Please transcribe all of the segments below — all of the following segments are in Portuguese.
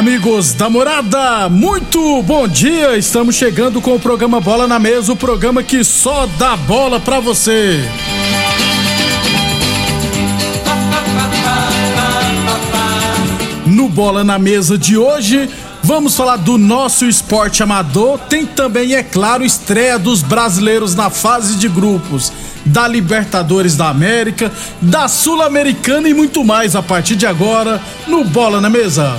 Amigos da morada, muito bom dia! Estamos chegando com o programa Bola na Mesa o programa que só dá bola pra você. No Bola na Mesa de hoje, vamos falar do nosso esporte amador. Tem também, é claro, estreia dos brasileiros na fase de grupos da Libertadores da América, da Sul-Americana e muito mais a partir de agora no Bola na Mesa.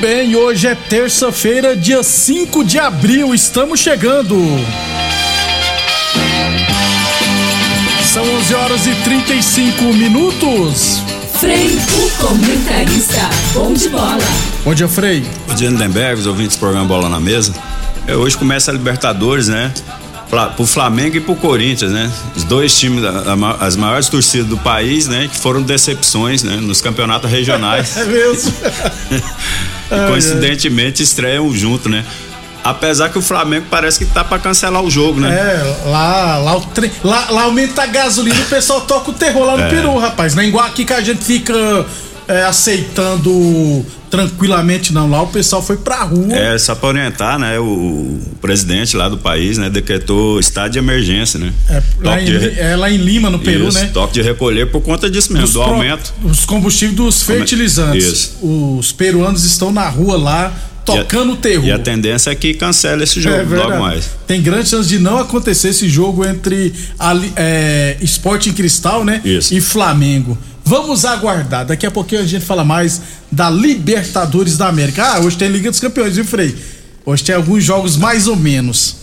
Bem, hoje é terça-feira, dia 5 de abril, estamos chegando. São 11 horas e 35 minutos. Frei, o comentarista, bom de bola. Bom dia, Frei. Bom dia, Lindenberg, os ouvintes do programa Bola na Mesa. É, hoje começa a Libertadores, né? Pro Flamengo e pro Corinthians, né? Os dois times, as maiores torcidas do país, né? Que foram decepções, né? Nos campeonatos regionais. É mesmo? e coincidentemente estreiam junto, né? Apesar que o Flamengo parece que tá pra cancelar o jogo, né? É, lá, lá, o tre... lá, lá aumenta a gasolina e o pessoal toca o terror lá no É. Peru, rapaz. Não é igual aqui que a gente fica é, aceitando tranquilamente, não. Lá o pessoal foi pra rua. É, só pra orientar, né? O, o presidente lá do país, né? Decretou estado de emergência, né? É, lá, em, de é lá em Lima, no Peru, Isso, né? toque de recolher por conta disso mesmo, Dos do pro- aumento. Os combustíveis dos fertilizantes. Isso. Os peruanos estão na rua lá, tocando o terror. E a tendência é que cancele esse jogo É verdade. logo mais. Tem grande chance de não acontecer esse jogo entre a, é, Esporte em Cristal, né? Isso. E Flamengo. Vamos aguardar. Daqui a pouquinho a gente fala mais da Libertadores da América. Ah, hoje tem Liga dos Campeões, viu, Frei? Hoje tem alguns jogos mais ou menos.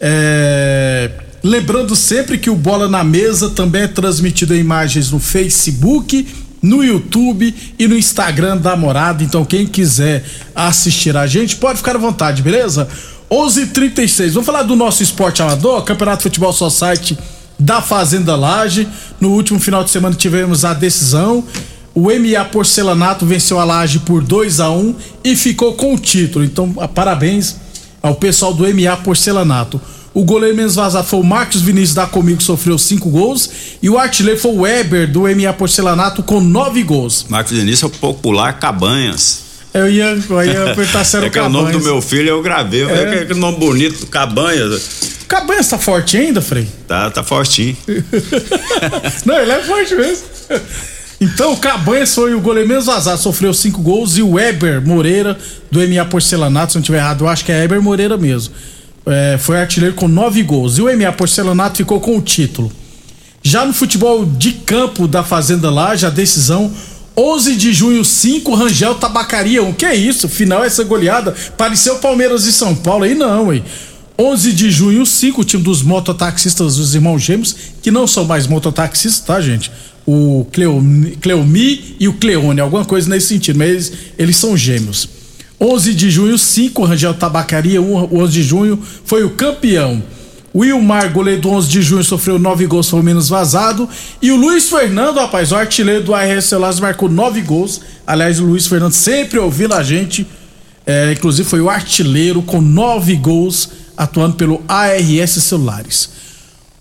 É, Lembrando sempre que o Bola na Mesa também é transmitido em imagens no Facebook, no YouTube e no Instagram da Morada. Então, quem quiser assistir a gente, pode ficar à vontade, beleza? 11:36. Vamos falar do nosso esporte amador, Campeonato Futebol Society da Fazenda Laje. No último final de semana tivemos a decisão. O MA Porcelanato venceu a Laje por 2 a 1 e ficou com o título. Então, parabéns ao pessoal do MA Porcelanato. O goleiro menos vazado foi o Marcos Vinícius da Comigo, que sofreu cinco gols. E o artilheiro foi o Weber, do MA Porcelanato, com nove gols. Marcos Vinícius é o popular Cabanhas. Eu ia, eu ia apertar se era é o que é o nome do Cabanhas. meu filho, eu gravei. É. É. Que nome bonito, Cabanhas. Cabanhas tá forte ainda, Frei? Tá, tá fortinho. Não, ele é forte mesmo. Então, o Cabanhas foi o goleiro menos vazado, sofreu cinco gols. E o Weber Moreira, do MA Porcelanato, se não tiver errado, eu acho que é Weber Moreira mesmo. É, foi artilheiro com nove gols. E o MA Porcelanato ficou com o título. Já no futebol de campo da Fazenda Laje, a decisão 11 de junho 5, Rangel Tabacaria 1. Que é isso? Final essa goleada. Pareceu Palmeiras e São Paulo aí não, hein? 11 de junho, 5, o time dos mototaxistas dos irmãos gêmeos, que não são mais mototaxistas, tá, gente? O Cleomi, Cleomi e o Cleone, alguma coisa nesse sentido, mas eles, eles são gêmeos. 11 de junho, 5, Rangel Tabacaria, o 11 de junho, foi o campeão. Wilmar, goleiro do 11 de junho, sofreu 9 gols, foi o menos vazado. E o Luiz Fernando, rapaz, o artilheiro do ARS Celulares, marcou 9 gols. Aliás, o Luiz Fernando sempre ouvindo a gente. É, inclusive foi o artilheiro com 9 gols atuando pelo ARS Celulares.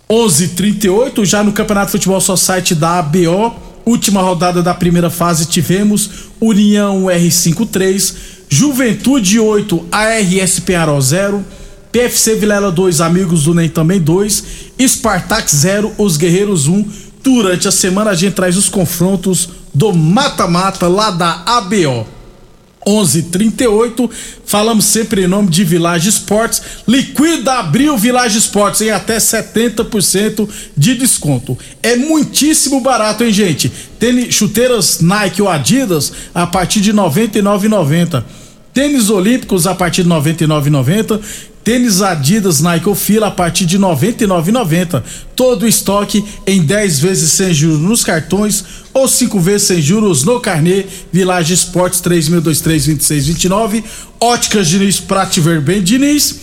11:38 já no Campeonato Futebol Society da ABO, última rodada da primeira fase tivemos União R53, Juventude 8, ARS Penharol 0, PFC Vilela 2, Amigos do NEM também 2, Spartak 0, Os Guerreiros 1. Durante a semana a gente traz os confrontos do mata-mata lá da ABO. 11:38 falamos sempre em nome de Village Esportes. Liquida Abril Village Esportes em até 70% de desconto. É muitíssimo barato, hein, gente? Tênis, chuteiras Nike ou Adidas a partir de R$ 99,90. Tênis Olímpicos a partir de R$ 99,90. Tênis Adidas Nike ou Fila a partir de R$ 99,90. Todo o estoque em 10 vezes sem juros nos cartões ou 5 vezes sem juros no carnê. Village Esportes 3023-2629. Óticas Diniz pra te ver bem, Diniz.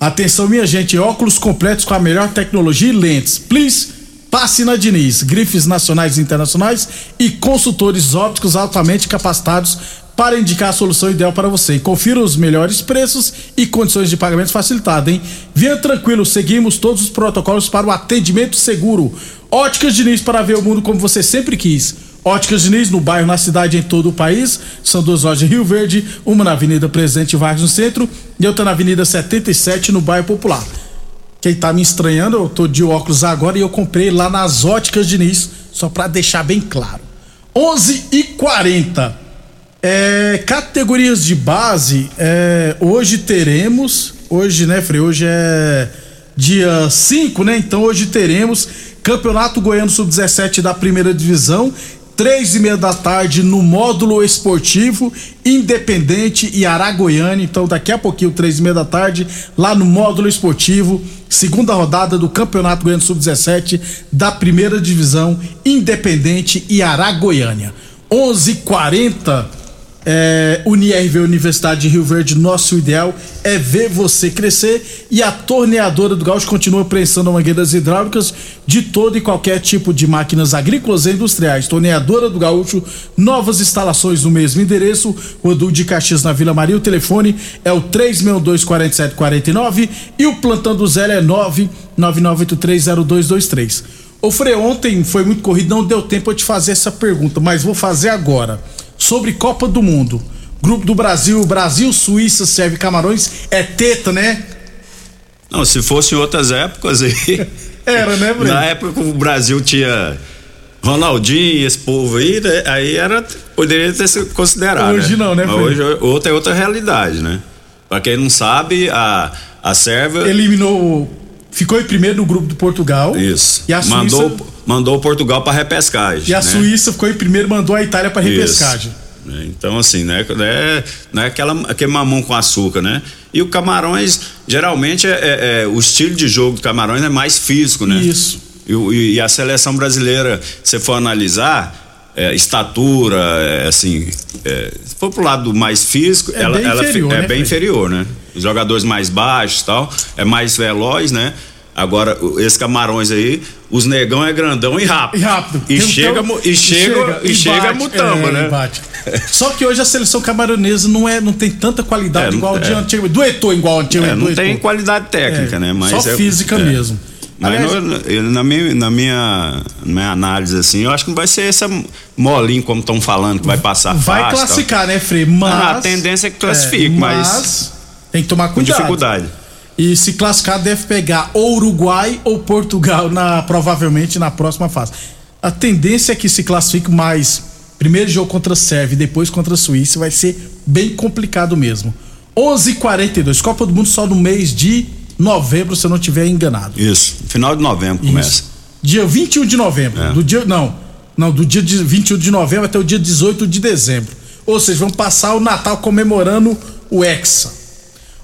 Atenção, minha gente, óculos completos com a melhor tecnologia e lentes. Please, passe na Diniz. Grifes nacionais e internacionais e consultores ópticos altamente capacitados para indicar a solução ideal para você. Confira os melhores preços e condições de pagamento facilitado, hein? Venha tranquilo, seguimos todos os protocolos para o atendimento seguro. Óticas Diniz para ver o mundo como você sempre quis. Óticas Diniz no bairro, na cidade, em todo o país. São duas lojas em Rio Verde, uma na Avenida Presidente Vargas no centro e outra na Avenida 77 no bairro Popular. Quem tá me estranhando, eu tô de óculos agora e eu comprei lá nas Óticas Diniz, só para deixar bem claro. 11 e 40 é, categorias de base, é, hoje teremos, hoje, né, Frei? Hoje é dia 5, né? Então hoje teremos Campeonato Goiano Sub-17 da primeira divisão, três e meia da tarde no módulo esportivo Independente e Aragoiânia. Então daqui a pouquinho, três e meia da tarde, lá no módulo esportivo, segunda rodada do Campeonato Goiano Sub-17 da primeira divisão Independente e Aragoiânia. 11:40 é, UniRV Universidade de Rio Verde, nosso ideal é ver você crescer e a torneadora do Gaúcho continua prensando mangueiras hidráulicas de todo e qualquer tipo de máquinas agrícolas e industriais. Torneadora do Gaúcho, novas instalações no mesmo endereço, Rodul de Caxias na Vila Maria. O telefone é o 3624749 e o plantão do Zé é 999830223. O Frei, ontem foi muito corrido, não deu tempo de fazer essa pergunta, mas vou fazer agora sobre Copa do Mundo. Grupo do Brasil, Brasil, Suíça, serve Camarões, é teta, né? Não, se fosse em outras épocas aí. Era, né, Breno? Na época que o Brasil tinha Ronaldinho, esse povo aí, né, aí era, poderia ter sido considerado. Hoje não, né, Mas hoje outra é outra realidade, né? Pra quem não sabe, a, a Sérvia. Eliminou, ficou em primeiro no grupo do Portugal. Isso. E a Suíça, mandou, mandou Portugal pra repescagem. e a né? Suíça ficou em primeiro, mandou a Itália para repescagem. Isso. É, Então, assim, né? É, não é aquela, aquele mamão com açúcar, né? E o Camarões, geralmente, é, é- é- o estilo de jogo do Camarões é mais físico, né? Isso. E, o- e- e a seleção brasileira, se for analisar, é, estatura, é, assim, é, se for pro lado mais físico, É ela, bem ela inferior, é né, bem inferior, né? Os jogadores mais baixos e tal, é mais veloz, né? Agora, esses camarões aí, os negão é grandão e rápido. E rápido. E um- chega, mu- e chega, e chega bate, mutamba, é, né? e bate. Só que hoje a seleção camaronesa não é, não tem tanta qualidade É, igual é. de antigamente. Do Eto'o igual antigamente. É, não tem qualidade técnica, É, né? Mas só é- física é. mesmo. Mas Aliás, no- na, minha, na, minha, minha análise, assim, eu acho que não vai ser essa molinho como estão falando, que vai passar vai fácil. classificar, né, Frei? Mas. Ah, a tendência é que classifique, mas- Tem que tomar Com cuidado. dificuldade. E se classificar, deve pegar ou Uruguai ou Portugal, na, provavelmente na próxima fase. A tendência é que se classifique mais. Primeiro jogo contra a Sérvia e depois contra a Suíça vai ser bem complicado mesmo. 11:42 Copa do Mundo só no mês de novembro, se eu não estiver enganado. Isso, final de novembro começa. Isso. Dia 21 de novembro. É. Do dia, não, não, do dia de 21 de novembro até o dia 18 de dezembro. Ou seja, vamos passar o Natal comemorando o Hexa.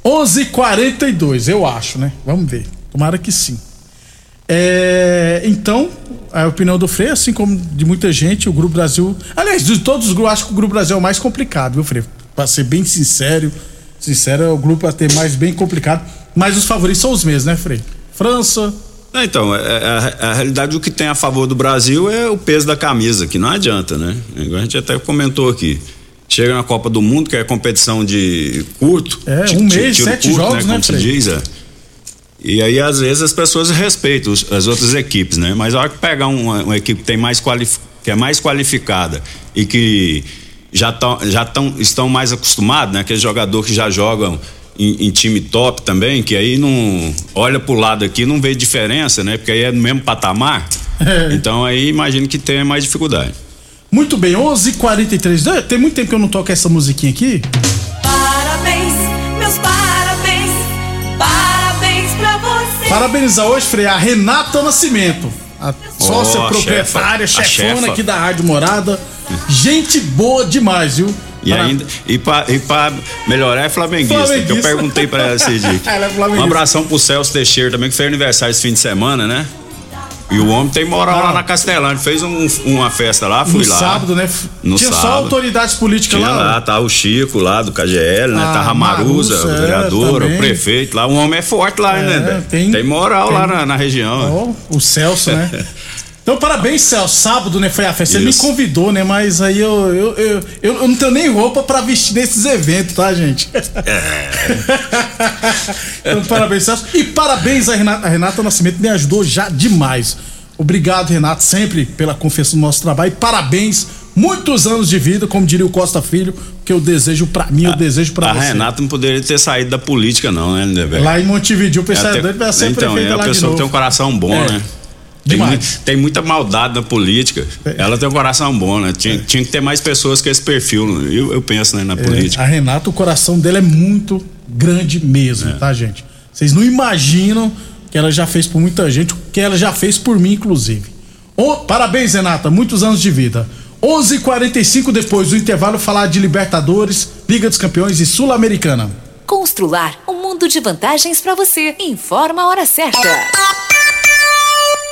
11:42, eu acho, né? Vamos ver. Tomara que sim. É, então, a opinião do Frei, assim como de muita gente, o Grupo Brasil. Aliás, de todos os grupos, acho que o Grupo Brasil é o mais complicado, viu, Frei? Pra ser bem sincero, sincero, é o grupo a ter mais bem complicado. Mas os favoritos são os mesmos, né, Frei? França. Não, então, é- é- a, a realidade o que tem a favor do Brasil é o peso da camisa, que não adianta, né? A gente até comentou aqui. Chega na Copa do Mundo, que é competição de curto. É, um mês, sete jogos, né, Como se Frei? diz, é. E aí, às vezes, as pessoas respeitam os- as outras equipes, né? Mas a hora que pegar uma, uma equipe que, tem mais que é mais qualificada e que já, tão, já tão, estão mais acostumados, né? Aqueles jogadores que já jogam em, em time top também, que aí não olha pro lado aqui não vê diferença, né? Porque aí é no mesmo patamar. Então aí imagino que tenha mais dificuldade. Muito bem, 11:43. É, Tem muito tempo que eu não toco essa musiquinha aqui. Parabéns, meus parabéns, parabéns pra você. Parabenizar hoje, Frei, a Renata Nascimento. A sócia a proprietária, chefa, chefona chefa. aqui da Rádio Morada. Gente boa demais, viu? E ainda e pra, e pra melhorar é flamenguista, Flamenguista. que eu perguntei pra ela esse dia. Ela é Um flamenguista. abração pro Celso Teixeira também, que fez aniversário esse fim de semana, né? E o homem tem moral Ah. lá na Castelândia, fez um- uma festa lá, fui no lá. sábado, né? No Tinha só sábado. autoridades políticas Tinha lá. lá, tá o Chico lá do KGL, né? Ah, Tava a Maruza, Maruza, o é, o prefeito lá. Um homem é forte lá, É, né? Tem- tem, moral lá tem- na, na região. Ó, o Celso, né? Então, parabéns, Celso. Sábado, né? Foi a festa. Você me convidou, né? Mas aí eu, eu, eu, eu, não tenho nem roupa pra vestir nesses eventos, tá, gente? então, parabéns, Celso. E parabéns a Renata. A Renata Nascimento me ajudou já demais. Obrigado, Renato, sempre pela confiança no nosso trabalho. E parabéns, muitos anos de vida, como diria o Costa Filho, que eu desejo pra mim, eu desejo pra a você. Renata não poderia ter saído da política, não, né, velho? Lá em Montevideo, o pessoal é doido pra ser então, prefeita é lá uma de pessoa novo. que tem um coração bom, É. né? Tem, Demais. mui- tem muita maldade na política. Ela tem um coração bom, né? Tinha, tinha que ter mais pessoas com esse perfil, né? eu, eu penso, né, na É, política. a Renata, o coração dela é muito grande mesmo, É. tá, gente? Vocês não imaginam que ela já fez por muita gente, o que ela já fez por mim, inclusive. Ô, parabéns, Renata, muitos anos de vida. 11:45 depois do intervalo, falar de Libertadores, Liga dos Campeões e Sul-Americana. Constrular um mundo de vantagens pra você. Informa a hora certa.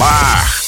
ar.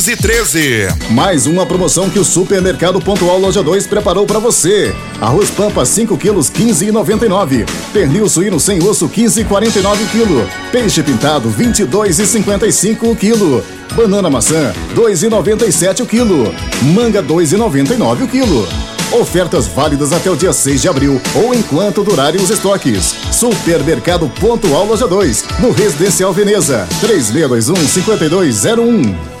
Mais uma promoção que o Supermercado Pontual Loja 2 preparou para você. Arroz Pampa 5 quilos 15,99. Pernil suíno sem osso 15,49 quilo. Peixe pintado 22,55 quilo. Banana maçã 2,97 o quilo. Manga 2,99 o quilo. Ofertas válidas até o dia 6 de abril ou enquanto durarem os estoques. Supermercado Pontual Loja 2, no Residencial Veneza. 3621-5201.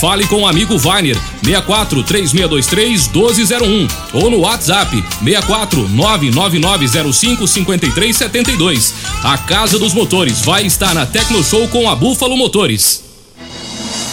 Fale com o amigo Vainer 64 3623 1201 ou no WhatsApp 64 99905 5372. A Casa dos Motores vai estar na Tecno Show com a Búfalo Motores.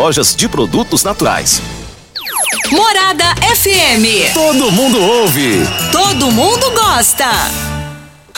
lojas de produtos naturais. Morada FM. Todo mundo ouve. Todo mundo gosta.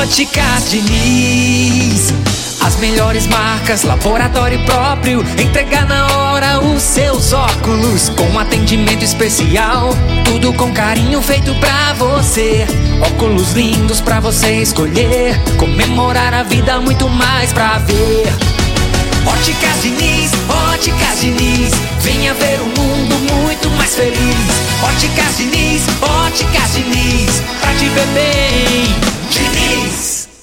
Óticas Diniz. As melhores marcas, laboratório próprio. Entregar na hora os seus óculos. Com atendimento especial. Tudo com carinho feito pra você. Óculos lindos pra você escolher. Comemorar a vida, muito mais pra ver. Óticas Diniz, Óticas Diniz. Venha ver um mundo muito mais feliz. Óticas Diniz, Óticas Diniz. Pra te ver bem, Diniz.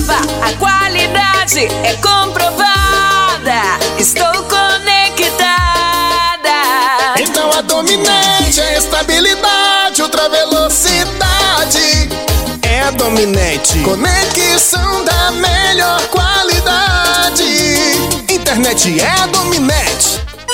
trava. A qualidade é comprovada. Estou conectada. Então a dominante é estabilidade, ultra velocidade. É dominante. Conexão da melhor qualidade. Internet é dominante.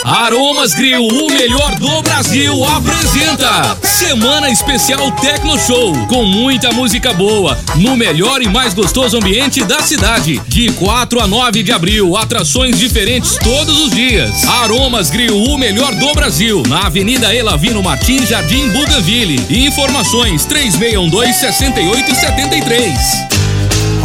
Aromas Grill, o melhor do Brasil, apresenta Semana Especial Tecno Show, com muita música boa, no melhor e mais gostoso ambiente da cidade. De 4 a 9 de abril, atrações diferentes todos os dias. Aromas Grill, o melhor do Brasil, na Avenida Elavino Martins, Jardim Bougainville. Informações 3612-6873.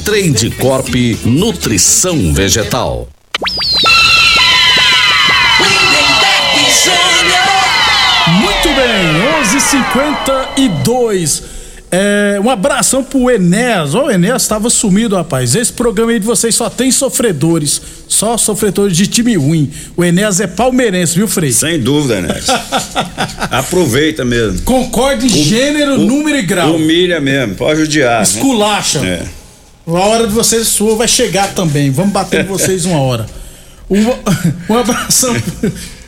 Trade Corp Nutrição Vegetal. Muito bem, 11:52. É, um abração pro Enéas. Ó, o Enéas estava sumido, rapaz. Esse programa aí de vocês só tem sofredores. Só sofredores de time ruim. O Enéas é palmeirense, viu, Frei? Sem dúvida, Enéas. Aproveita mesmo. Concorda em gênero, número e grau. Humilha mesmo, pode judiar. né? Esculacha. É. A hora de vocês sua vai chegar também. Vamos bater em vocês uma hora. Um, um abração.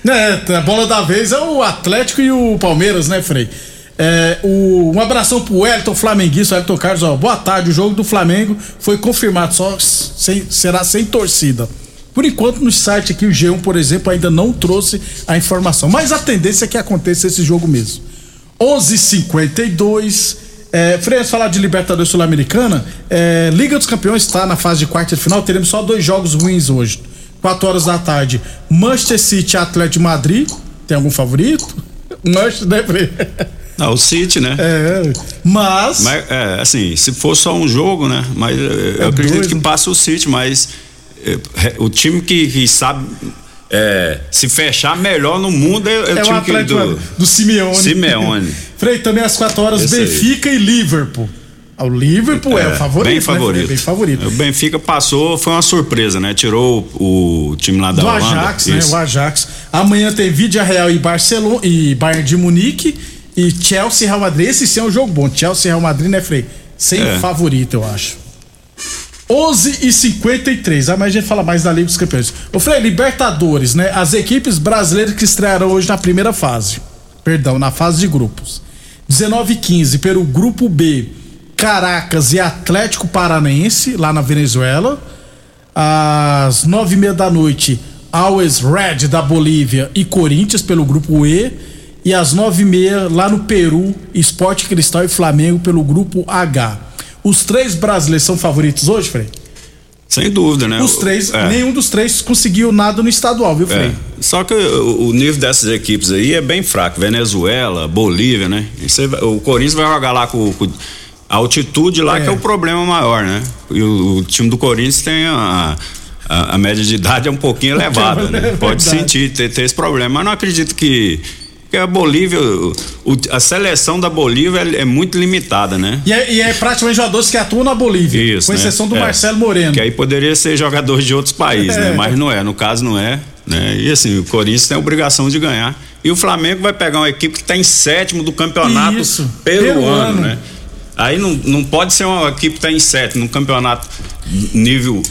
né, a bola da vez é o Atlético e o Palmeiras, né, Frei? É, o, um abração pro Elton Flamenguista, Elton Carlos, ó, boa tarde. O jogo do Flamengo foi confirmado, só sem, será sem torcida. Por enquanto, no site aqui, o G1, por exemplo, ainda não trouxe a informação. Mas a tendência é que aconteça esse jogo mesmo. 11:52 é, Freire, falar de Libertadores Sul-Americana, é, Liga dos Campeões está na fase de quarta de final, teremos só dois jogos ruins hoje. 4 horas da tarde, Manchester City Atlético Madrid. Tem algum favorito? Manchester, né, Freire? Não, o City, né? É, mas. Mas, é, assim, se for só um jogo, né? Mas é, eu acredito dois, que né? passa o City, mas é, o time que, que sabe é, se fechar melhor no mundo é, é o É o time que, do, do Simeone. Simeone. Frei, também às 4 horas, Esse aí. Benfica e Liverpool. Ah, O Liverpool é, o favorito. Bem né, favorito. Bem favorito. O Benfica passou, foi uma surpresa, né? Tirou o, o time lá da do Holanda. Ajax, né? Isso. O Ajax. Amanhã tem Vídea Real e Barcelona e Bayern de Munique e Chelsea e Real Madrid. Esse sim é um jogo bom. Chelsea e Real Madrid, né, Frei? Sem É. favorito, eu acho. 11 e 53 Ah, mas a gente fala mais da Liga dos Campeões. Ô, Frei, Libertadores, né? As equipes brasileiras que estrearam hoje na primeira fase. Perdão, na fase de grupos. 19 e 15 pelo grupo B, Caracas e Atlético Paranaense, lá na Venezuela. Às nove e meia da noite, Always Red da Bolívia e Corinthians pelo grupo E. E às nove e meia, lá no Peru, Esporte Cristal e Flamengo pelo grupo H. Os três brasileiros são favoritos hoje, Frei? Sem dúvida, né? Os três, É. nenhum dos três conseguiu nada no estadual, viu, Frei? É. Só que o, o nível dessas equipes aí é bem fraco. Venezuela, Bolívia, né? Você o Corinthians vai jogar lá com, com a altitude lá É. que é o problema maior, né? E o, o time do Corinthians tem a, a, a média de idade é um pouquinho elevada, né? É Pode sentir, ter, ter esse problema. Mas não acredito que. Porque a Bolívia, o- a seleção da Bolívia é, é muito limitada, né? E é, e é praticamente jogadores que atuam na Bolívia. Isso, com né? exceção do É. Marcelo Moreno. Que aí poderia ser jogador de outros países, É. né? Mas não é, no caso não é. Né? E assim, o Corinthians tem a obrigação de ganhar. E o Flamengo vai pegar uma equipe que está em sétimo do campeonato Isso, peruano, peruano. né? Aí não, não pode ser uma equipe que está em sétimo no campeonato nível.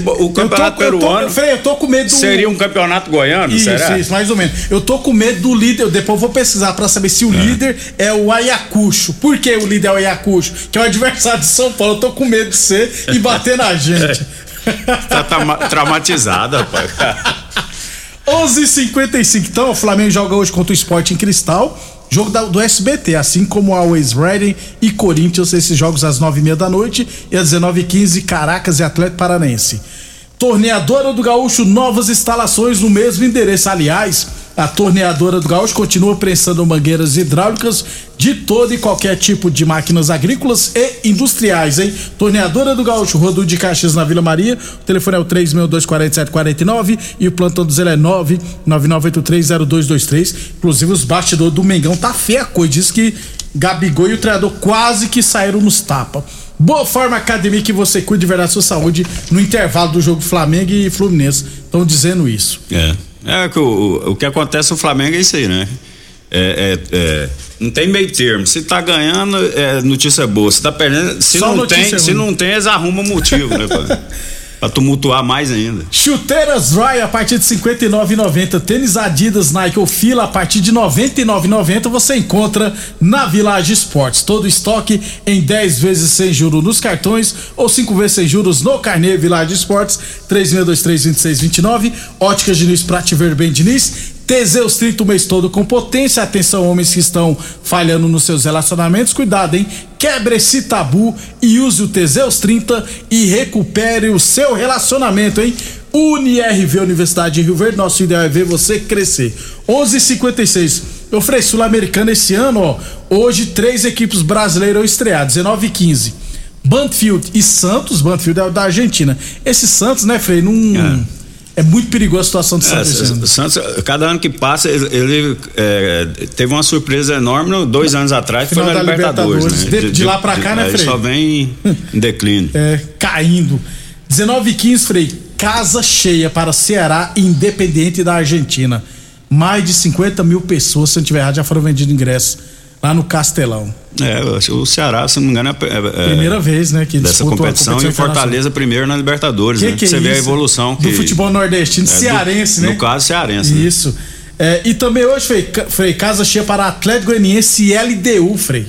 Bo- o campeonato eu tô, peruano eu tô, Frei, eu tô com medo do... seria um campeonato goiano, Isso, será? isso, mais ou menos. Eu tô com medo do líder. eu Depois eu vou pesquisar pra saber se o líder é o Ayacucho. Por que o líder é o Ayacucho? Que é o adversário de São Paulo. Eu tô com medo de ser e bater na gente. Tá trauma- traumatizado, rapaz. 11:55 Então, o Flamengo joga hoje contra o Sport em Cristal. Jogo da- do SBT, assim como Always Ready e Corinthians, esses jogos às 9h30 da noite e às 19h15, Caracas e Atlético Paranense. Torneadora do Gaúcho, novas instalações no mesmo endereço. Aliás, a Torneadora do Gaúcho continua prensando mangueiras hidráulicas de todo e qualquer tipo de máquinas agrícolas e industriais, hein? Torneadora do Gaúcho, Rodul de Caxias na Vila Maria. O telefone é o 3624749 e o plantão do Zé é 999830223. Inclusive, os bastidores do Mengão tá feia a coisa. Diz que Gabigol e o treinador quase que saíram nos tapas. Boa Forma Academia que você cuide de verdade da sua saúde no intervalo do jogo Flamengo e Fluminense. Estão dizendo isso. É. É que o, o, o que acontece no Flamengo é isso aí, né? É, é- é, não tem meio termo. Se tá ganhando, é notícia boa. Se tá perdendo, se Só não tem, se não tem, eles arrumam motivo, né? Pra, pra tumultuar mais ainda. Chuteiras Dry a partir de R$ 59,90. Tênis Adidas Nike ou Fila a partir de R$ 99,90 você encontra na Village Esportes. Todo estoque em 10 vezes sem juros nos cartões ou 5 vezes sem juros no carnê Village Esportes 36232629. Óticas Diniz Prate Ver bem Diniz. Teseus 30 o mês todo com potência. Atenção, homens que estão falhando nos seus relacionamentos. Cuidado, hein? Quebre esse tabu e use o Teseus 30 e recupere o seu relacionamento, hein? UniRV Universidade de Rio Verde, nosso ideal é ver você crescer. 11:56. Eu falei Sul-Americana esse ano, ó. Hoje três equipes brasileiras estrear, 19 e 15. Banfield e Santos, Banfield é da Argentina. Esse Santos, né, Frei, não é, muito perigosa a situação do É, Santos. Santos, cada ano que passa, ele, ele, é, teve uma surpresa enorme no- dois anos atrás, foi Final na da Libertadores. Libertadores. né? De- de lá pra cá, né, aí Frei? Só vem em declínio. É, caindo. 19 e 15, Frei. Casa cheia para Ceará Independente da Argentina. Mais de 50 mil pessoas, se não tiver errado, já foram vendidos ingressos lá no Castelão. É, eu acho que o Ceará, se não me engano, é, é- Primeira vez, né, que dessa competição, competição e Fortaleza primeiro na Libertadores, Que né? que é Você vê a evolução Do que- futebol nordestino, É, do- cearense, né? No caso, cearense. né? Isso. É, e também hoje, ca- Frei, casa cheia para Atlético Goianiense e LDU, Frei.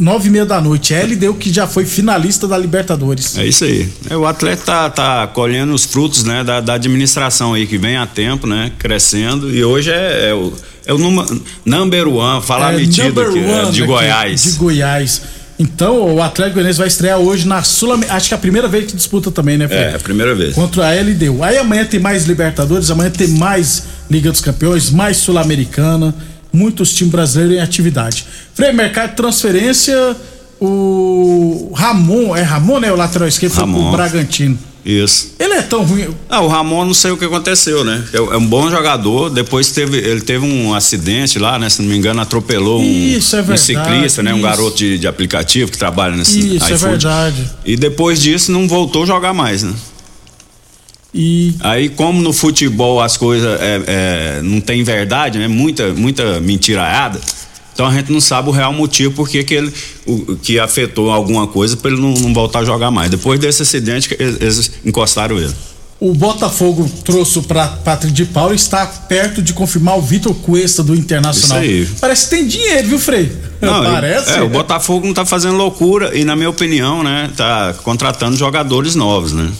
Nove e meia da noite. LDU que já foi finalista da Libertadores. É isso aí. É, o atleta tá, tá colhendo os frutos, né, da, da administração aí, que vem há tempo, né, crescendo, e hoje é, é o, é o numa, number one, falar É, metido aqui, é, de aqui, Goiás. De Goiás. Então, o Atlético Goianiense vai estrear hoje na Sul Acho que é a primeira vez que disputa também, né, Fred? É, a primeira vez. Contra a LDU. Aí amanhã tem mais Libertadores, amanhã tem mais Liga dos Campeões, mais Sul-Americana, muitos times brasileiros em atividade. Frei, mercado de transferência, o Ramon, é Ramon, né? O lateral esquerdo foi pro Ramon. Bragantino. Isso. Ele é tão ruim. Ah, o Ramon não sei o que aconteceu, né? É, é um bom jogador, depois teve, ele teve um acidente lá, né? Se não me engano, atropelou um, Isso, é um verdade, ciclista, né? Um isso. garoto de, de aplicativo que trabalha nesse Isso, é verdade. E depois disso não voltou a jogar mais, né? E Aí, como no futebol as coisas é, é, não tem verdade, né? Muita, muita mentiraiada. Então a gente não sabe o real motivo porque que ele o, que afetou alguma coisa para ele não, não voltar a jogar mais. Depois desse acidente, eles, encostaram ele. o Botafogo trouxe para Patrick de Paulo e está perto de confirmar o Vitor Cuesta do Internacional. Isso aí. Parece que tem dinheiro, viu, Frei? Não, Parece. É, o Botafogo não tá fazendo loucura e, na minha opinião, né, tá contratando jogadores novos, né?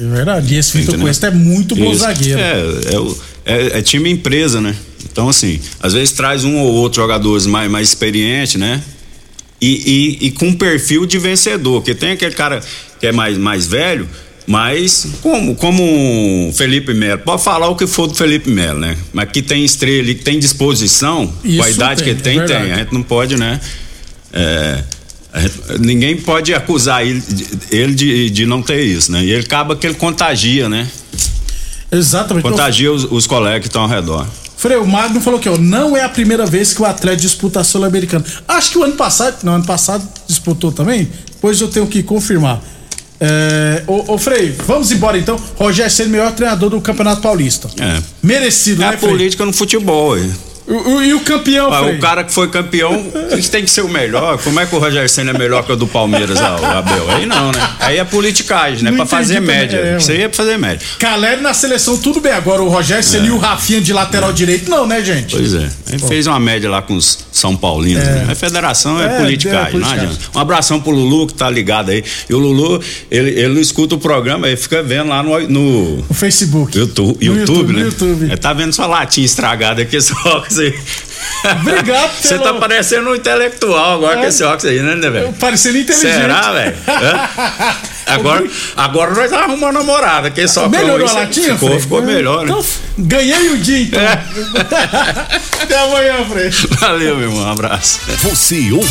É verdade. E esse Vitor? Cuesta é muito bom Isso. zagueiro. É, é, é- é time empresa, né? Então, assim, às vezes traz um ou outro jogadores mais, mais experiente, né? E, e, e com perfil de vencedor, porque tem aquele cara que é mais, mais velho, mas como, como o Felipe Melo, pode falar o que for do Felipe Melo, né? Mas que tem estrela que tem disposição, com Isso a idade tem, que ele tem, é tem. A gente não pode, né? É, ninguém pode acusar ele, de- ele de, de não ter isso, né? E ele acaba que ele contagia, né? Exatamente. Contagia os, os colegas que estão ao redor. Frei, o Magno falou que ó, não é a primeira vez que o Atlético disputa a Sul-Americana. Acho que o ano passado, não, ano passado disputou também, depois eu tenho que confirmar. É, ô, ô Frei, vamos embora então. Rogério Ceni, melhor treinador do Campeonato Paulista. É. Merecido, É né, a Frei? política no futebol. aí. O- o- e o campeão, Ah, o cara que foi campeão tem que ser o melhor. Como é que o Rogério Senna é melhor que o do Palmeiras, ah, Abel? Aí não, né? Aí é politicagem, né? Não pra fazer média. é, Isso aí é pra fazer média. Caleri na seleção, tudo bem. Agora o Rogério Ceni e o Rafinha de lateral direito, não, né, gente? É. Pois é. Ele fez uma média lá com os São Paulinos. É. Né? A federação é, É, politicagem, é não adianta. Um abração pro Lulu que tá ligado aí. E o Lulu, ele, ele não escuta o programa, ele fica vendo lá no, no O Facebook. YouTube, No YouTube, YouTube, né? no YouTube. Ele tá vendo sua latinha estragada aqui, esse Obrigado Você pelo- tá parecendo um intelectual agora É. com esse óculos aí, né, né, velho? Parecendo inteligente. Será, velho? Agora, agora nós arrumar uma namorada, que só Melhorou a latinha, Ficou, Frei? ficou melhor, né? Então, ganhei o dia, então. Até amanhã, Frei. Valeu, meu irmão. Um abraço. Você ouve